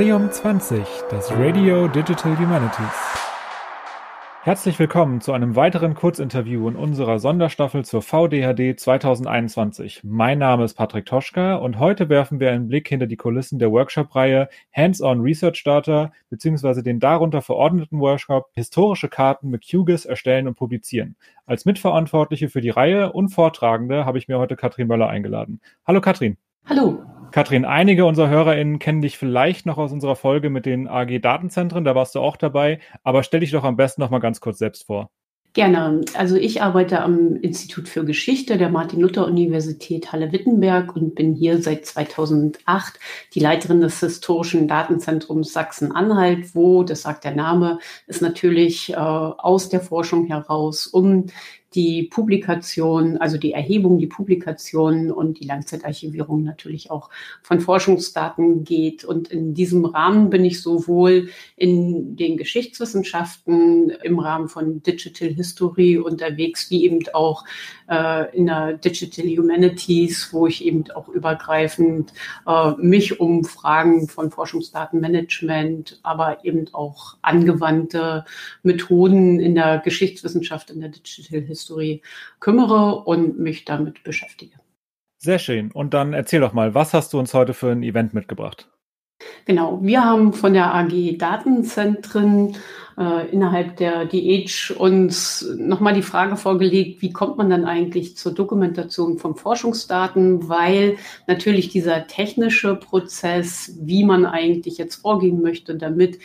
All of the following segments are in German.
Radium 20, das Radio Digital Humanities. Herzlich willkommen zu einem weiteren Kurzinterview in unserer Sonderstaffel zur VDHD 2021. Mein Name ist Patrick Toschka und heute werfen wir einen Blick hinter die Kulissen der Workshop-Reihe Hands-on Research Data bzw. den darunter verordneten Workshop Historische Karten mit QGIS erstellen und publizieren. Als Mitverantwortliche für die Reihe und Vortragende habe ich mir heute Katrin Möller eingeladen. Hallo Katrin. Hallo. Katrin, einige unserer HörerInnen kennen dich vielleicht noch aus unserer Folge mit den AG-Datenzentren, da warst du auch dabei, aber stell dich doch am besten noch mal ganz kurz selbst vor. Gerne. Also ich arbeite am Institut für Geschichte der Martin-Luther-Universität Halle-Wittenberg und bin hier seit 2008 die Leiterin des historischen Datenzentrums Sachsen-Anhalt, wo, das sagt der Name, ist natürlich äh, aus der Forschung heraus um die Publikation, also die Erhebung, die Publikation und die Langzeitarchivierung natürlich auch von Forschungsdaten geht. Und in diesem Rahmen bin ich sowohl in den Geschichtswissenschaften im Rahmen von Digital History unterwegs, wie eben auch äh, in der Digital Humanities, wo ich eben auch übergreifend äh, mich um Fragen von Forschungsdatenmanagement, aber eben auch angewandte Methoden in der Geschichtswissenschaft, in der Digital History History kümmere und mich damit beschäftige. Sehr schön. Und dann erzähl doch mal, was hast du uns heute für ein Event mitgebracht? Genau, wir haben von der AG Datenzentren äh, innerhalb der DH uns nochmal die Frage vorgelegt, wie kommt man dann eigentlich zur Dokumentation von Forschungsdaten, weil natürlich dieser technische Prozess, wie man eigentlich jetzt vorgehen möchte, damit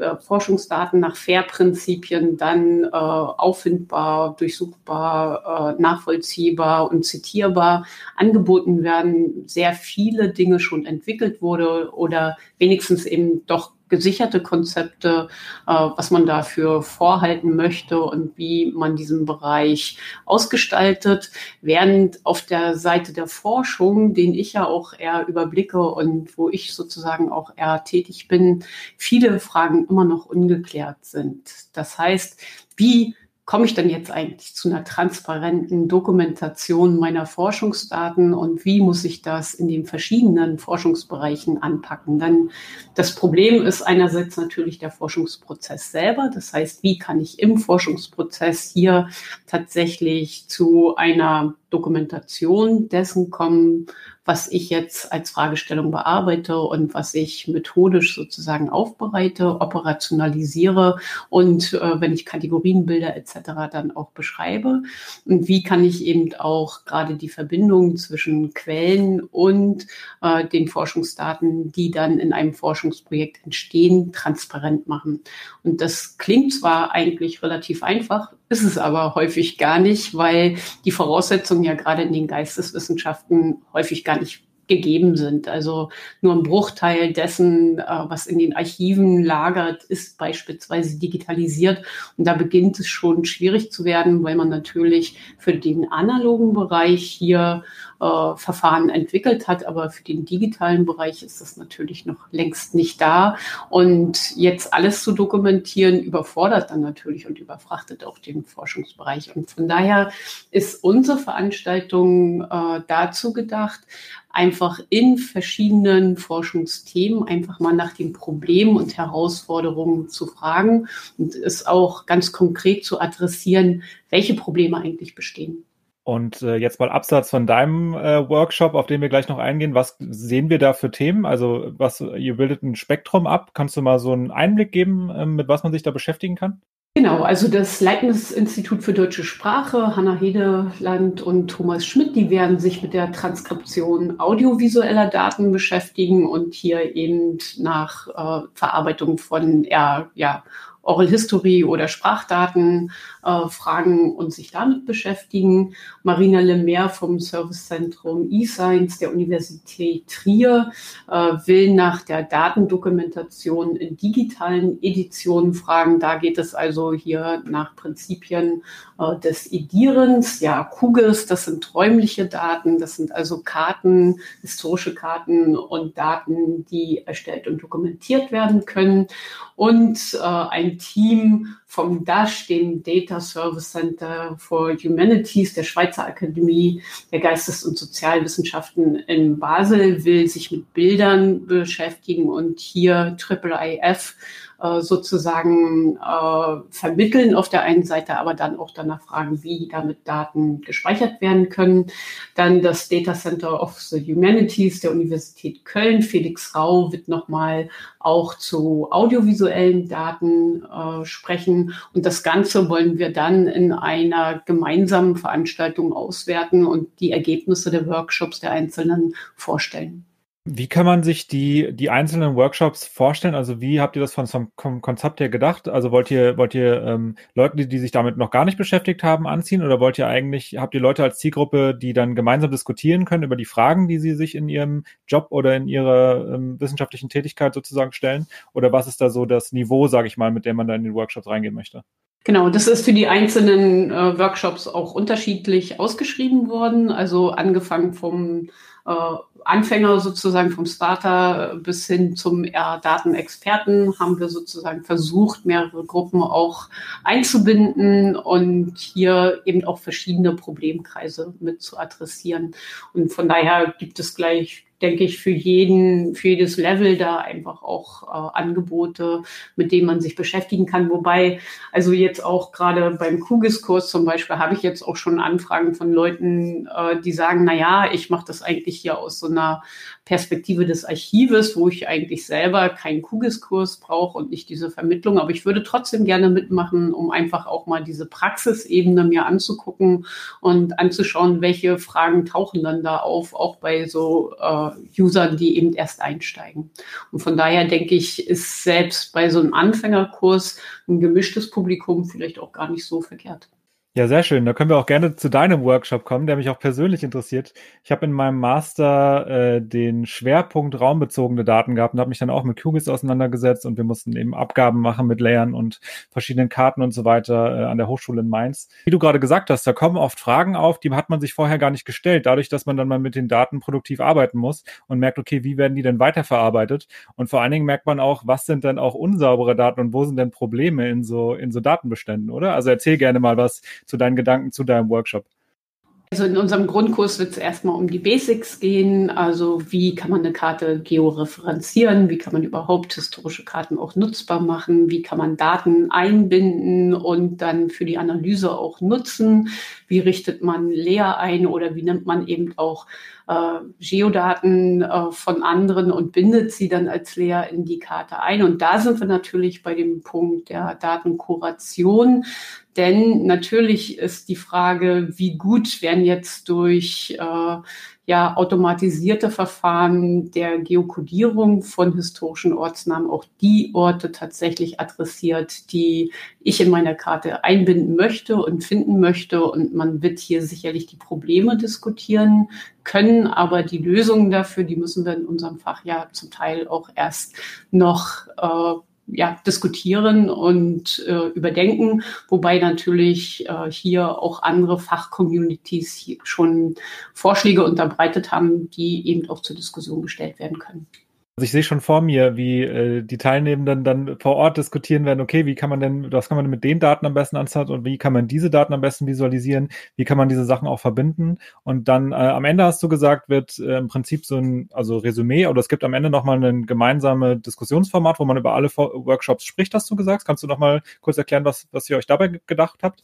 äh, Forschungsdaten nach FAIR-Prinzipien dann äh, auffindbar, durchsuchbar, äh, nachvollziehbar und zitierbar angeboten werden, sehr viele Dinge schon entwickelt wurde oder wenigstens eben doch gesicherte Konzepte, äh, was man dafür vorhalten möchte und wie man diesen Bereich ausgestaltet, während auf der Seite der Forschung, den ich ja auch eher überblicke und wo ich sozusagen auch eher tätig bin, viele Fragen immer noch ungeklärt sind. Das heißt, wie komme ich denn jetzt eigentlich zu einer transparenten Dokumentation meiner Forschungsdaten und wie muss ich das in den verschiedenen Forschungsbereichen anpacken? Dann das Problem ist einerseits natürlich der Forschungsprozess selber. Das heißt, wie kann ich im Forschungsprozess hier tatsächlich zu einer Dokumentation dessen kommen, was ich jetzt als Fragestellung bearbeite und was ich methodisch sozusagen aufbereite, operationalisiere und äh, wenn ich Kategorienbilder etc. dann auch beschreibe. Und wie kann ich eben auch gerade die Verbindung zwischen Quellen und äh, den Forschungsdaten, die dann in einem Forschungsprojekt entstehen, transparent machen. Und das klingt zwar eigentlich relativ einfach, ist es aber häufig gar nicht, weil die Voraussetzungen ja gerade in den Geisteswissenschaften häufig gar nicht gegeben sind. Also nur ein Bruchteil dessen, äh, was in den Archiven lagert, ist beispielsweise digitalisiert. Und da beginnt es schon schwierig zu werden, weil man natürlich für den analogen Bereich hier äh, Verfahren entwickelt hat, aber für den digitalen Bereich ist das natürlich noch längst nicht da. Und jetzt alles zu dokumentieren, überfordert dann natürlich und überfrachtet auch den Forschungsbereich. Und von daher ist unsere Veranstaltung äh, dazu gedacht, einfach in verschiedenen Forschungsthemen einfach mal nach den Problemen und Herausforderungen zu fragen und es auch ganz konkret zu adressieren, welche Probleme eigentlich bestehen. Und äh, jetzt mal Absatz von deinem äh, Workshop, auf den wir gleich noch eingehen. Was sehen wir da für Themen? Also was, ihr bildet ein Spektrum ab. Kannst du mal so einen Einblick geben, äh, mit was man sich da beschäftigen kann? Genau, also das Leibniz-Institut für deutsche Sprache, Hanna Hedeland und Thomas Schmidt, die werden sich mit der Transkription audiovisueller Daten beschäftigen und hier eben nach äh, Verarbeitung von ja, ja, Oral History oder Sprachdaten äh, fragen und sich damit beschäftigen. Marina Lemaire vom Servicezentrum eScience der Universität Trier äh, will nach der Datendokumentation in digitalen Editionen fragen. Da geht es also hier nach Prinzipien äh, des Edierens. Ja, Kugels, das sind räumliche Daten, das sind also Karten, historische Karten und Daten, die erstellt und dokumentiert werden können. Und äh, ein Team vom DASH, dem Data Service Center for Humanities der Schweizer Akademie der Geistes- und Sozialwissenschaften in Basel, will sich mit Bildern beschäftigen und hier IIIF äh, sozusagen äh, vermitteln auf der einen Seite, aber dann auch danach fragen, wie damit Daten gespeichert werden können. Dann das Data Center of the Humanities der Universität Köln. Felix Rau wird nochmal auch zu audiovisuellen Daten äh, sprechen. Und das Ganze wollen wir dann in einer gemeinsamen Veranstaltung auswerten und die Ergebnisse der Workshops der Einzelnen vorstellen. Wie kann man sich die, die einzelnen Workshops vorstellen? Also wie habt ihr das von vom Konzept her gedacht? Also wollt ihr, wollt ihr ähm, Leute, die, die sich damit noch gar nicht beschäftigt haben, anziehen? Oder wollt ihr eigentlich, habt ihr Leute als Zielgruppe, die dann gemeinsam diskutieren können über die Fragen, die sie sich in ihrem Job oder in ihrer ähm, wissenschaftlichen Tätigkeit sozusagen stellen? Oder was ist da so das Niveau, sage ich mal, mit dem man da in den Workshops reingehen möchte? Genau, das ist für die einzelnen äh, Workshops auch unterschiedlich ausgeschrieben worden. Also angefangen vom äh, Anfänger sozusagen vom Starter bis hin zum Datenexperten haben wir sozusagen versucht, mehrere Gruppen auch einzubinden und hier eben auch verschiedene Problemkreise mit zu adressieren. Und von daher gibt es gleich denke ich, für jeden, für jedes Level da einfach auch äh, Angebote, mit denen man sich beschäftigen kann. Wobei, also jetzt auch gerade beim Kugis-Kurs zum Beispiel habe ich jetzt auch schon Anfragen von Leuten, äh, die sagen, na ja, ich mache das eigentlich hier aus so einer Perspektive des Archives, wo ich eigentlich selber keinen Kugis-Kurs brauche und nicht diese Vermittlung. Aber ich würde trotzdem gerne mitmachen, um einfach auch mal diese Praxisebene mir anzugucken und anzuschauen, welche Fragen tauchen dann da auf, auch bei so äh, Usern, die eben erst einsteigen. Und von daher denke ich, ist selbst bei so einem Anfängerkurs ein gemischtes Publikum vielleicht auch gar nicht so verkehrt. Ja, sehr schön. Da können wir auch gerne zu deinem Workshop kommen, der mich auch persönlich interessiert. Ich habe in meinem Master äh, den Schwerpunkt raumbezogene Daten gehabt und habe mich dann auch mit QGIS auseinandergesetzt und wir mussten eben Abgaben machen mit Layern und verschiedenen Karten und so weiter äh, an der Hochschule in Mainz. Wie du gerade gesagt hast, da kommen oft Fragen auf, die hat man sich vorher gar nicht gestellt, dadurch, dass man dann mal mit den Daten produktiv arbeiten muss und merkt, okay, wie werden die denn weiterverarbeitet? Und vor allen Dingen merkt man auch, was sind denn auch unsaubere Daten und wo sind denn Probleme in so, in so Datenbeständen, oder? Also erzähl gerne mal was zu deinen Gedanken zu deinem Workshop? Also in unserem Grundkurs wird es erstmal um die Basics gehen. Also wie kann man eine Karte georeferenzieren? Wie kann man überhaupt historische Karten auch nutzbar machen? Wie kann man Daten einbinden und dann für die Analyse auch nutzen? Wie richtet man Leer ein oder wie nimmt man eben auch Geodaten äh, von anderen und bindet sie dann als Layer in die Karte ein. Und da sind wir natürlich bei dem Punkt der Datenkuration. Denn natürlich ist die Frage, wie gut werden jetzt durch äh, ja automatisierte Verfahren der Geokodierung von historischen Ortsnamen auch die Orte tatsächlich adressiert, die ich in meiner Karte einbinden möchte und finden möchte. Und man wird hier sicherlich die Probleme diskutieren können, aber die Lösungen dafür, die müssen wir in unserem Fach ja zum Teil auch erst noch äh, ja, diskutieren und äh, überdenken, wobei natürlich äh, hier auch andere Fachcommunities schon Vorschläge unterbreitet haben, die eben auch zur Diskussion gestellt werden können. Also ich sehe schon vor mir, wie äh, die Teilnehmenden dann vor Ort diskutieren werden, okay, wie kann man denn, was kann man denn mit den Daten am besten anzeigen und wie kann man diese Daten am besten visualisieren, wie kann man diese Sachen auch verbinden und dann äh, am Ende hast du gesagt, wird äh, im Prinzip so ein, also Resümee oder es gibt am Ende nochmal ein gemeinsames Diskussionsformat, wo man über alle Workshops spricht, hast du gesagt. Kannst du nochmal kurz erklären, was, was ihr euch dabei gedacht habt?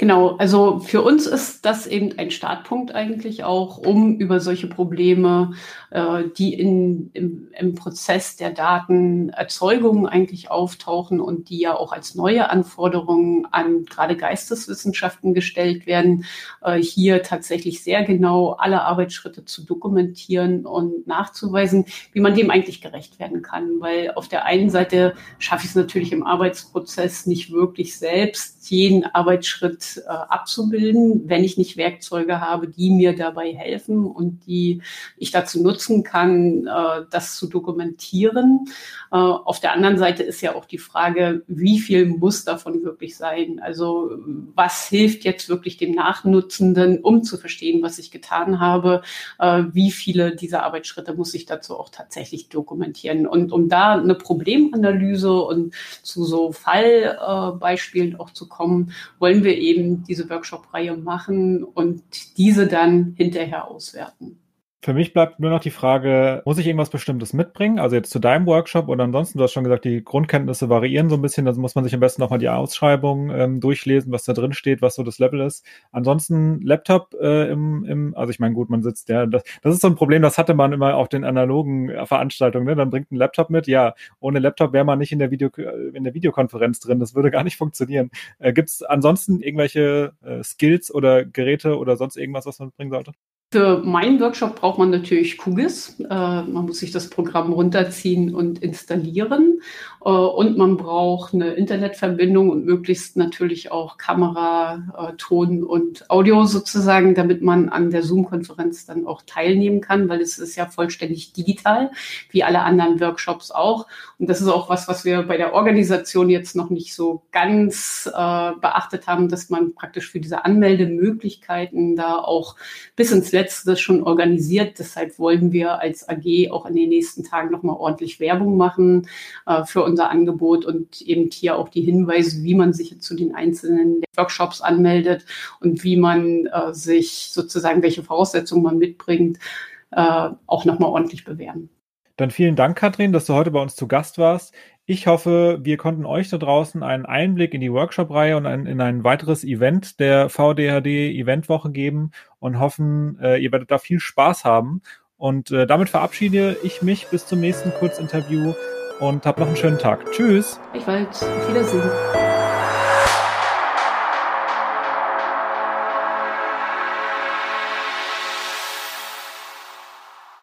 Genau, also für uns ist das eben ein Startpunkt eigentlich auch, um über solche Probleme, äh, die in, im, im Prozess der Datenerzeugung eigentlich auftauchen und die ja auch als neue Anforderungen an gerade Geisteswissenschaften gestellt werden, äh, hier tatsächlich sehr genau alle Arbeitsschritte zu dokumentieren und nachzuweisen, wie man dem eigentlich gerecht werden kann. Weil auf der einen Seite schaffe ich es natürlich im Arbeitsprozess nicht wirklich selbst, jeden Arbeitsschritt äh, abzubilden, wenn ich nicht Werkzeuge habe, die mir dabei helfen und die ich dazu nutzen kann, äh, das zu dokumentieren. Äh, auf der anderen Seite ist ja auch die Frage, wie viel muss davon wirklich sein? Also was hilft jetzt wirklich dem Nachnutzenden, um zu verstehen, was ich getan habe? Äh, wie viele dieser Arbeitsschritte muss ich dazu auch tatsächlich dokumentieren? Und um da eine Problemanalyse und zu so Fallbeispielen auch zu kommen, wollen wir eben diese Workshop-Reihe machen und diese dann hinterher auswerten. Für mich bleibt nur noch die Frage, muss ich irgendwas Bestimmtes mitbringen? Also jetzt zu deinem Workshop oder ansonsten, du hast schon gesagt, die Grundkenntnisse variieren so ein bisschen, also muss man sich am besten nochmal die Ausschreibung ähm, durchlesen, was da drin steht, was so das Level ist. Ansonsten Laptop äh, im, im, also ich meine, gut, man sitzt, ja, das, das ist so ein Problem, das hatte man immer auf den analogen äh, Veranstaltungen, ne? Dann bringt ein Laptop mit, ja, ohne Laptop wäre man nicht in der Video, äh, in der Videokonferenz drin, das würde gar nicht funktionieren. Äh, Gibt es ansonsten irgendwelche äh, Skills oder Geräte oder sonst irgendwas, was man mitbringen sollte? Für meinen Workshop braucht man natürlich QGIS. Äh, man muss sich das Programm runterziehen und installieren. Äh, und man braucht eine Internetverbindung und möglichst natürlich auch Kamera, äh, Ton und Audio sozusagen, damit man an der Zoom-Konferenz dann auch teilnehmen kann, weil es ist ja vollständig digital, wie alle anderen Workshops auch. Und das ist auch was, was wir bei der Organisation jetzt noch nicht so ganz äh, beachtet haben, dass man praktisch für diese Anmeldemöglichkeiten da auch bis ins Letztes schon organisiert. Deshalb wollen wir als AG auch in den nächsten Tagen nochmal ordentlich Werbung machen äh, für unser Angebot und eben hier auch die Hinweise, wie man sich zu den einzelnen Workshops anmeldet und wie man äh, sich sozusagen, welche Voraussetzungen man mitbringt, äh, auch nochmal ordentlich bewerben. Dann vielen Dank, Katrin, dass du heute bei uns zu Gast warst. Ich hoffe, wir konnten euch da draußen einen Einblick in die Workshop-Reihe und ein, in ein weiteres Event der VDHD Eventwoche geben und hoffen, äh, ihr werdet da viel Spaß haben. Und äh, damit verabschiede ich mich bis zum nächsten Kurzinterview und habt noch einen schönen Tag. Tschüss. Ich weiß. Auf Wiedersehen.